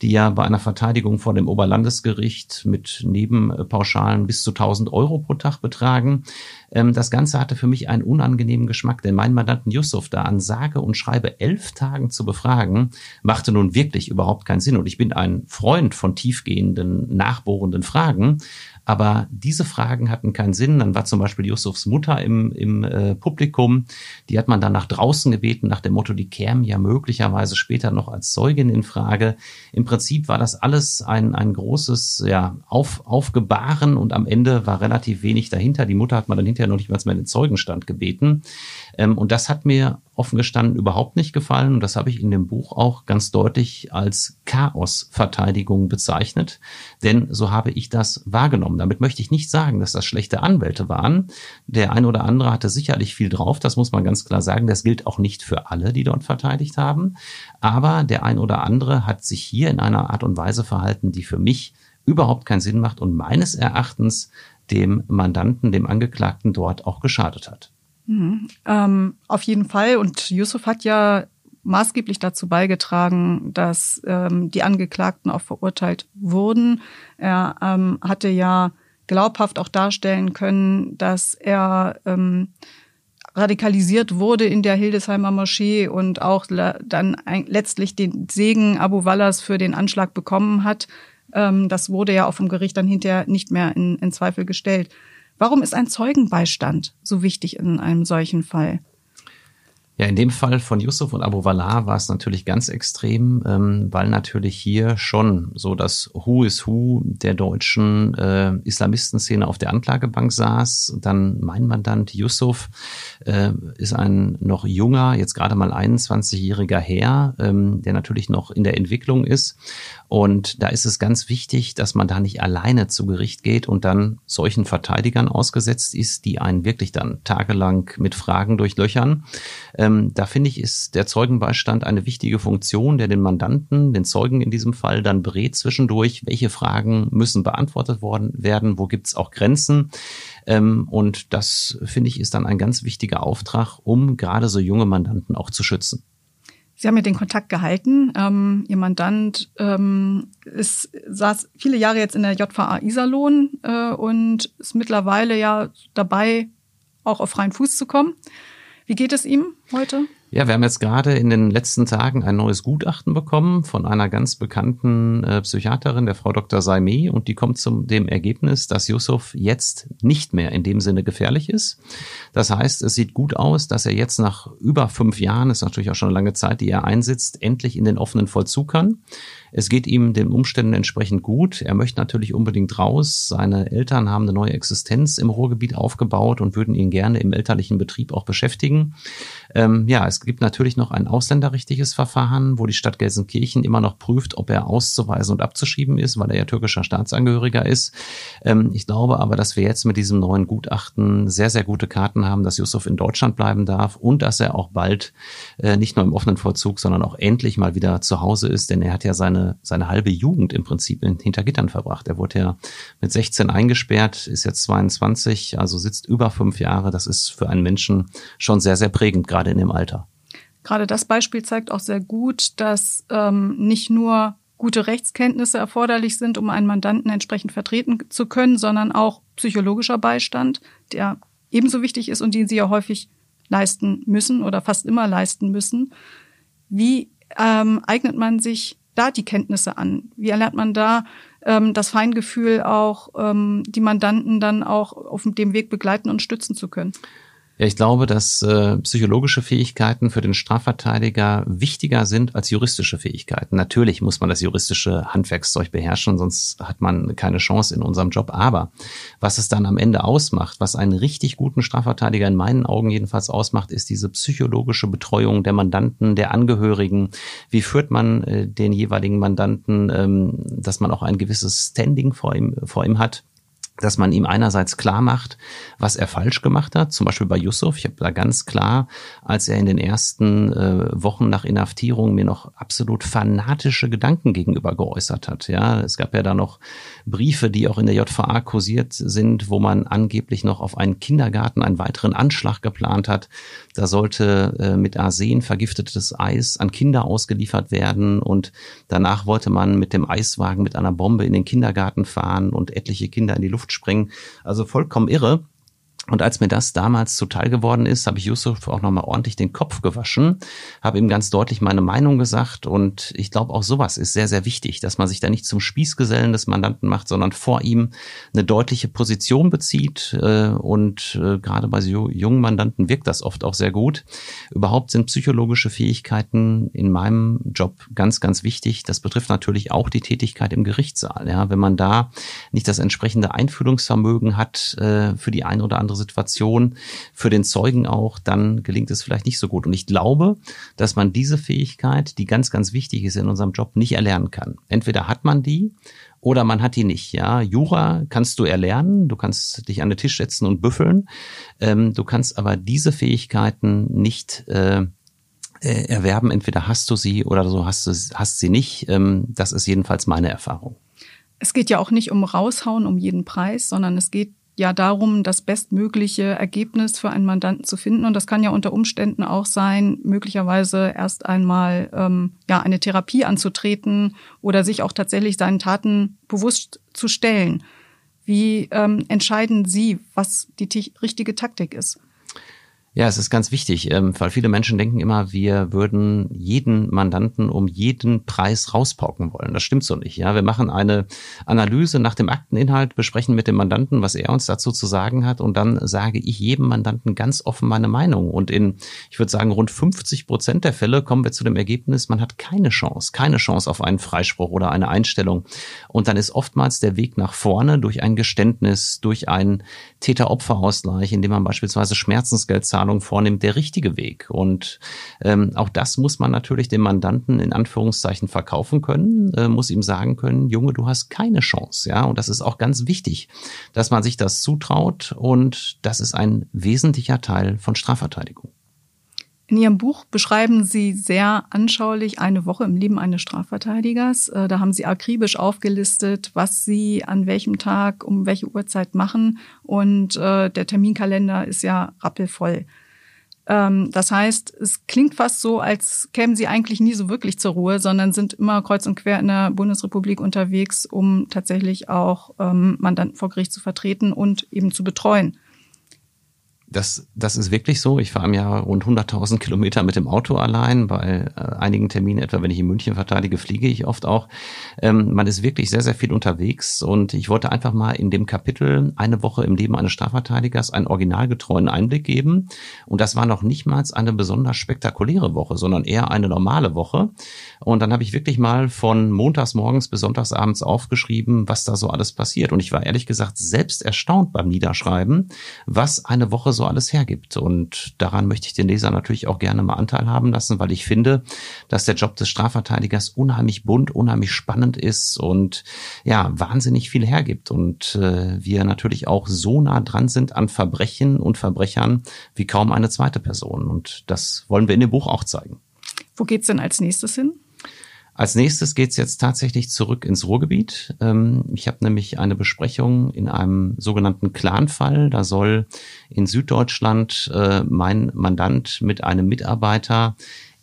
die ja bei einer Verteidigung vor dem Oberlandesgericht mit Nebenpauschalen bis zu 1000 Euro pro Tag betragen. Ähm, das Ganze hatte für mich einen unangenehmen Geschmack, denn meinen Mandanten Yusuf da an sage und schreibe elf Tagen zu befragen, machte nun wirklich überhaupt keinen Sinn. Und ich bin ein Freund von tiefgehenden, nachbohrenden Fragen. Aber diese Fragen hatten keinen Sinn. Dann war zum Beispiel Yusufs Mutter im, im äh, Publikum. Die hat man dann nach draußen gebeten, nach dem Motto, die kämen ja möglicherweise später noch als Zeugin in Frage. Im Prinzip war das alles ein, ein großes ja, Auf, Aufgebaren und am Ende war relativ wenig dahinter. Die Mutter hat man dann hinterher noch nicht mal in den Zeugenstand gebeten. Ähm, und das hat mir offen gestanden überhaupt nicht gefallen. Und das habe ich in dem Buch auch ganz deutlich als Chaosverteidigung bezeichnet. Denn so habe ich das wahrgenommen. Damit möchte ich nicht sagen, dass das schlechte Anwälte waren. Der ein oder andere hatte sicherlich viel drauf. Das muss man ganz klar sagen. Das gilt auch nicht für alle, die dort verteidigt haben. Aber der ein oder andere hat sich hier in einer Art und Weise verhalten, die für mich überhaupt keinen Sinn macht und meines Erachtens dem Mandanten, dem Angeklagten dort auch geschadet hat. Mhm. Ähm, auf jeden Fall. Und Yusuf hat ja maßgeblich dazu beigetragen, dass ähm, die Angeklagten auch verurteilt wurden. Er ähm, hatte ja glaubhaft auch darstellen können, dass er ähm, radikalisiert wurde in der Hildesheimer Moschee und auch dann letztlich den Segen Abu Wallas für den Anschlag bekommen hat. Ähm, das wurde ja auch vom Gericht dann hinterher nicht mehr in, in Zweifel gestellt. Warum ist ein Zeugenbeistand so wichtig in einem solchen Fall? Ja, in dem Fall von Yusuf und Abu Wallah war es natürlich ganz extrem, ähm, weil natürlich hier schon so das Who is Who der deutschen äh, Islamistenszene auf der Anklagebank saß. Dann mein Mandant Yusuf äh, ist ein noch junger, jetzt gerade mal 21-jähriger Herr, ähm, der natürlich noch in der Entwicklung ist und da ist es ganz wichtig, dass man da nicht alleine zu Gericht geht und dann solchen Verteidigern ausgesetzt ist, die einen wirklich dann tagelang mit Fragen durchlöchern. Ähm, da finde ich, ist der Zeugenbeistand eine wichtige Funktion, der den Mandanten, den Zeugen in diesem Fall dann berät zwischendurch, welche Fragen müssen beantwortet worden werden, wo gibt es auch Grenzen. Ähm, und das, finde ich, ist dann ein ganz wichtiger Auftrag, um gerade so junge Mandanten auch zu schützen. Sie haben ja den Kontakt gehalten. Ähm, Ihr Mandant ähm, ist, saß viele Jahre jetzt in der JVA Iserlohn äh, und ist mittlerweile ja dabei, auch auf freien Fuß zu kommen. Wie geht es ihm heute? Ja, wir haben jetzt gerade in den letzten Tagen ein neues Gutachten bekommen von einer ganz bekannten äh, Psychiaterin, der Frau Dr. Saimi, und die kommt zum dem Ergebnis, dass Yusuf jetzt nicht mehr in dem Sinne gefährlich ist. Das heißt, es sieht gut aus, dass er jetzt nach über fünf Jahren, ist natürlich auch schon eine lange Zeit, die er einsitzt, endlich in den offenen Vollzug kann. Es geht ihm den Umständen entsprechend gut. Er möchte natürlich unbedingt raus. Seine Eltern haben eine neue Existenz im Ruhrgebiet aufgebaut und würden ihn gerne im elterlichen Betrieb auch beschäftigen. Ähm, ja, es gibt natürlich noch ein ausländerrechtliches Verfahren, wo die Stadt Gelsenkirchen immer noch prüft, ob er auszuweisen und abzuschieben ist, weil er ja türkischer Staatsangehöriger ist. Ähm, ich glaube aber, dass wir jetzt mit diesem neuen Gutachten sehr, sehr gute Karten haben, dass Yusuf in Deutschland bleiben darf und dass er auch bald äh, nicht nur im offenen Vollzug, sondern auch endlich mal wieder zu Hause ist, denn er hat ja seine seine, halbe Jugend im Prinzip in, hinter Gittern verbracht. Er wurde ja mit 16 eingesperrt, ist jetzt 22, also sitzt über fünf Jahre. Das ist für einen Menschen schon sehr, sehr prägend, gerade in dem Alter. Gerade das Beispiel zeigt auch sehr gut, dass ähm, nicht nur gute Rechtskenntnisse erforderlich sind, um einen Mandanten entsprechend vertreten zu können, sondern auch psychologischer Beistand, der ebenso wichtig ist und den Sie ja häufig leisten müssen oder fast immer leisten müssen. Wie ähm, eignet man sich da die Kenntnisse an? Wie erlernt man da ähm, das Feingefühl auch, ähm, die Mandanten dann auch auf dem Weg begleiten und stützen zu können? Ja, ich glaube, dass äh, psychologische Fähigkeiten für den Strafverteidiger wichtiger sind als juristische Fähigkeiten. Natürlich muss man das juristische Handwerkszeug beherrschen, sonst hat man keine Chance in unserem Job. Aber was es dann am Ende ausmacht, was einen richtig guten Strafverteidiger in meinen Augen jedenfalls ausmacht, ist diese psychologische Betreuung der Mandanten, der Angehörigen. Wie führt man äh, den jeweiligen Mandanten, ähm, dass man auch ein gewisses Standing vor ihm, vor ihm hat? Dass man ihm einerseits klar macht, was er falsch gemacht hat. Zum Beispiel bei Yusuf. Ich habe da ganz klar, als er in den ersten äh, Wochen nach Inhaftierung mir noch absolut fanatische Gedanken gegenüber geäußert hat. Ja, es gab ja da noch Briefe, die auch in der JVA kursiert sind, wo man angeblich noch auf einen Kindergarten einen weiteren Anschlag geplant hat. Da sollte äh, mit Arsen vergiftetes Eis an Kinder ausgeliefert werden und danach wollte man mit dem Eiswagen mit einer Bombe in den Kindergarten fahren und etliche Kinder in die Luft springen. Also vollkommen irre. Und als mir das damals zuteil geworden ist, habe ich Yusuf auch nochmal ordentlich den Kopf gewaschen, habe ihm ganz deutlich meine Meinung gesagt und ich glaube auch sowas ist sehr, sehr wichtig, dass man sich da nicht zum Spießgesellen des Mandanten macht, sondern vor ihm eine deutliche Position bezieht äh, und äh, gerade bei so jungen Mandanten wirkt das oft auch sehr gut. Überhaupt sind psychologische Fähigkeiten in meinem Job ganz, ganz wichtig. Das betrifft natürlich auch die Tätigkeit im Gerichtssaal. Ja, wenn man da nicht das entsprechende Einfühlungsvermögen hat äh, für die eine oder andere Situation, für den Zeugen auch, dann gelingt es vielleicht nicht so gut. Und ich glaube, dass man diese Fähigkeit, die ganz, ganz wichtig ist in unserem Job, nicht erlernen kann. Entweder hat man die oder man hat die nicht. Ja, Jura kannst du erlernen, du kannst dich an den Tisch setzen und büffeln. Ähm, du kannst aber diese Fähigkeiten nicht äh, äh erwerben. Entweder hast du sie oder so hast du hast sie nicht. Ähm, das ist jedenfalls meine Erfahrung. Es geht ja auch nicht um raushauen um jeden Preis, sondern es geht ja darum, das bestmögliche Ergebnis für einen Mandanten zu finden. Und das kann ja unter Umständen auch sein, möglicherweise erst einmal ähm, ja eine Therapie anzutreten oder sich auch tatsächlich seinen Taten bewusst zu stellen. Wie ähm, entscheiden Sie, was die richtige Taktik ist? Ja, es ist ganz wichtig, ähm, weil viele Menschen denken immer, wir würden jeden Mandanten um jeden Preis rauspauken wollen. Das stimmt so nicht. Ja, wir machen eine Analyse nach dem Akteninhalt, besprechen mit dem Mandanten, was er uns dazu zu sagen hat, und dann sage ich jedem Mandanten ganz offen meine Meinung. Und in, ich würde sagen, rund 50 Prozent der Fälle kommen wir zu dem Ergebnis, man hat keine Chance, keine Chance auf einen Freispruch oder eine Einstellung. Und dann ist oftmals der Weg nach vorne durch ein Geständnis, durch einen Täter-Opfer-Ausgleich, indem man beispielsweise Schmerzensgeld zahlt Zahlung vornimmt, der richtige Weg. Und ähm, auch das muss man natürlich dem Mandanten in Anführungszeichen verkaufen können, äh, muss ihm sagen können, Junge, du hast keine Chance. Ja, und das ist auch ganz wichtig, dass man sich das zutraut und das ist ein wesentlicher Teil von Strafverteidigung. In Ihrem Buch beschreiben Sie sehr anschaulich eine Woche im Leben eines Strafverteidigers. Äh, da haben Sie akribisch aufgelistet, was Sie an welchem Tag um welche Uhrzeit machen. Und äh, der Terminkalender ist ja rappelvoll. Ähm, das heißt, es klingt fast so, als kämen Sie eigentlich nie so wirklich zur Ruhe, sondern sind immer kreuz und quer in der Bundesrepublik unterwegs, um tatsächlich auch ähm, Mandanten vor Gericht zu vertreten und eben zu betreuen. Das, das ist wirklich so. Ich fahre im Jahr rund 100.000 Kilometer mit dem Auto allein. Bei äh, einigen Terminen, etwa wenn ich in München verteidige, fliege ich oft auch. Ähm, man ist wirklich sehr, sehr viel unterwegs. Und ich wollte einfach mal in dem Kapitel eine Woche im Leben eines Strafverteidigers einen originalgetreuen Einblick geben. Und das war noch nicht mal eine besonders spektakuläre Woche, sondern eher eine normale Woche. Und dann habe ich wirklich mal von montags morgens bis sonntagsabends aufgeschrieben, was da so alles passiert. Und ich war ehrlich gesagt selbst erstaunt beim Niederschreiben, was eine Woche so so alles hergibt. Und daran möchte ich den Leser natürlich auch gerne mal Anteil haben lassen, weil ich finde, dass der Job des Strafverteidigers unheimlich bunt, unheimlich spannend ist und ja, wahnsinnig viel hergibt. Und äh, wir natürlich auch so nah dran sind an Verbrechen und Verbrechern wie kaum eine zweite Person. Und das wollen wir in dem Buch auch zeigen. Wo geht's denn als nächstes hin? Als nächstes geht's jetzt tatsächlich zurück ins Ruhrgebiet. Ähm, ich habe nämlich eine Besprechung in einem sogenannten Clanfall. Da soll in Süddeutschland äh, mein Mandant mit einem Mitarbeiter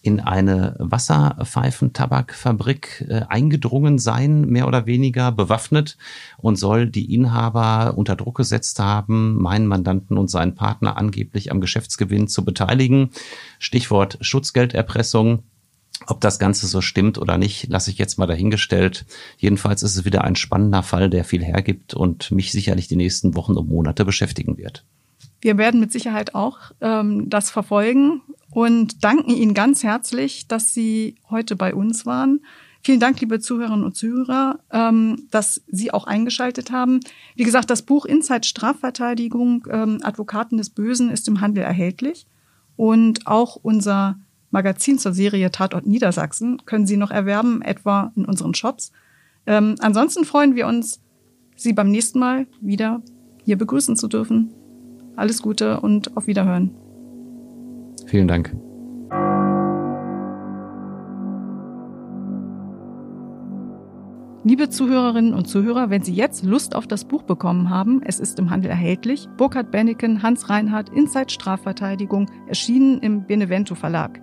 in eine Wasserpfeifentabakfabrik äh, eingedrungen sein, mehr oder weniger bewaffnet und soll die Inhaber unter Druck gesetzt haben, meinen Mandanten und seinen Partner angeblich am Geschäftsgewinn zu beteiligen. Stichwort Schutzgelderpressung. Ob das Ganze so stimmt oder nicht, lasse ich jetzt mal dahingestellt. Jedenfalls ist es wieder ein spannender Fall, der viel hergibt und mich sicherlich die nächsten Wochen und Monate beschäftigen wird. Wir werden mit Sicherheit auch ähm, das verfolgen und danken Ihnen ganz herzlich, dass Sie heute bei uns waren. Vielen Dank, liebe Zuhörerinnen und Zuhörer, ähm, dass Sie auch eingeschaltet haben. Wie gesagt, das Buch Inside Strafverteidigung, ähm, Advokaten des Bösen ist im Handel erhältlich. Und auch unser Magazin zur Serie Tatort Niedersachsen können Sie noch erwerben, etwa in unseren Shops. Ähm, ansonsten freuen wir uns, Sie beim nächsten Mal wieder hier begrüßen zu dürfen. Alles Gute und auf Wiederhören. Vielen Dank. Liebe Zuhörerinnen und Zuhörer, wenn Sie jetzt Lust auf das Buch bekommen haben, es ist im Handel erhältlich. Burkhard Benneken, Hans Reinhardt, Inside Strafverteidigung, erschienen im Benevento Verlag.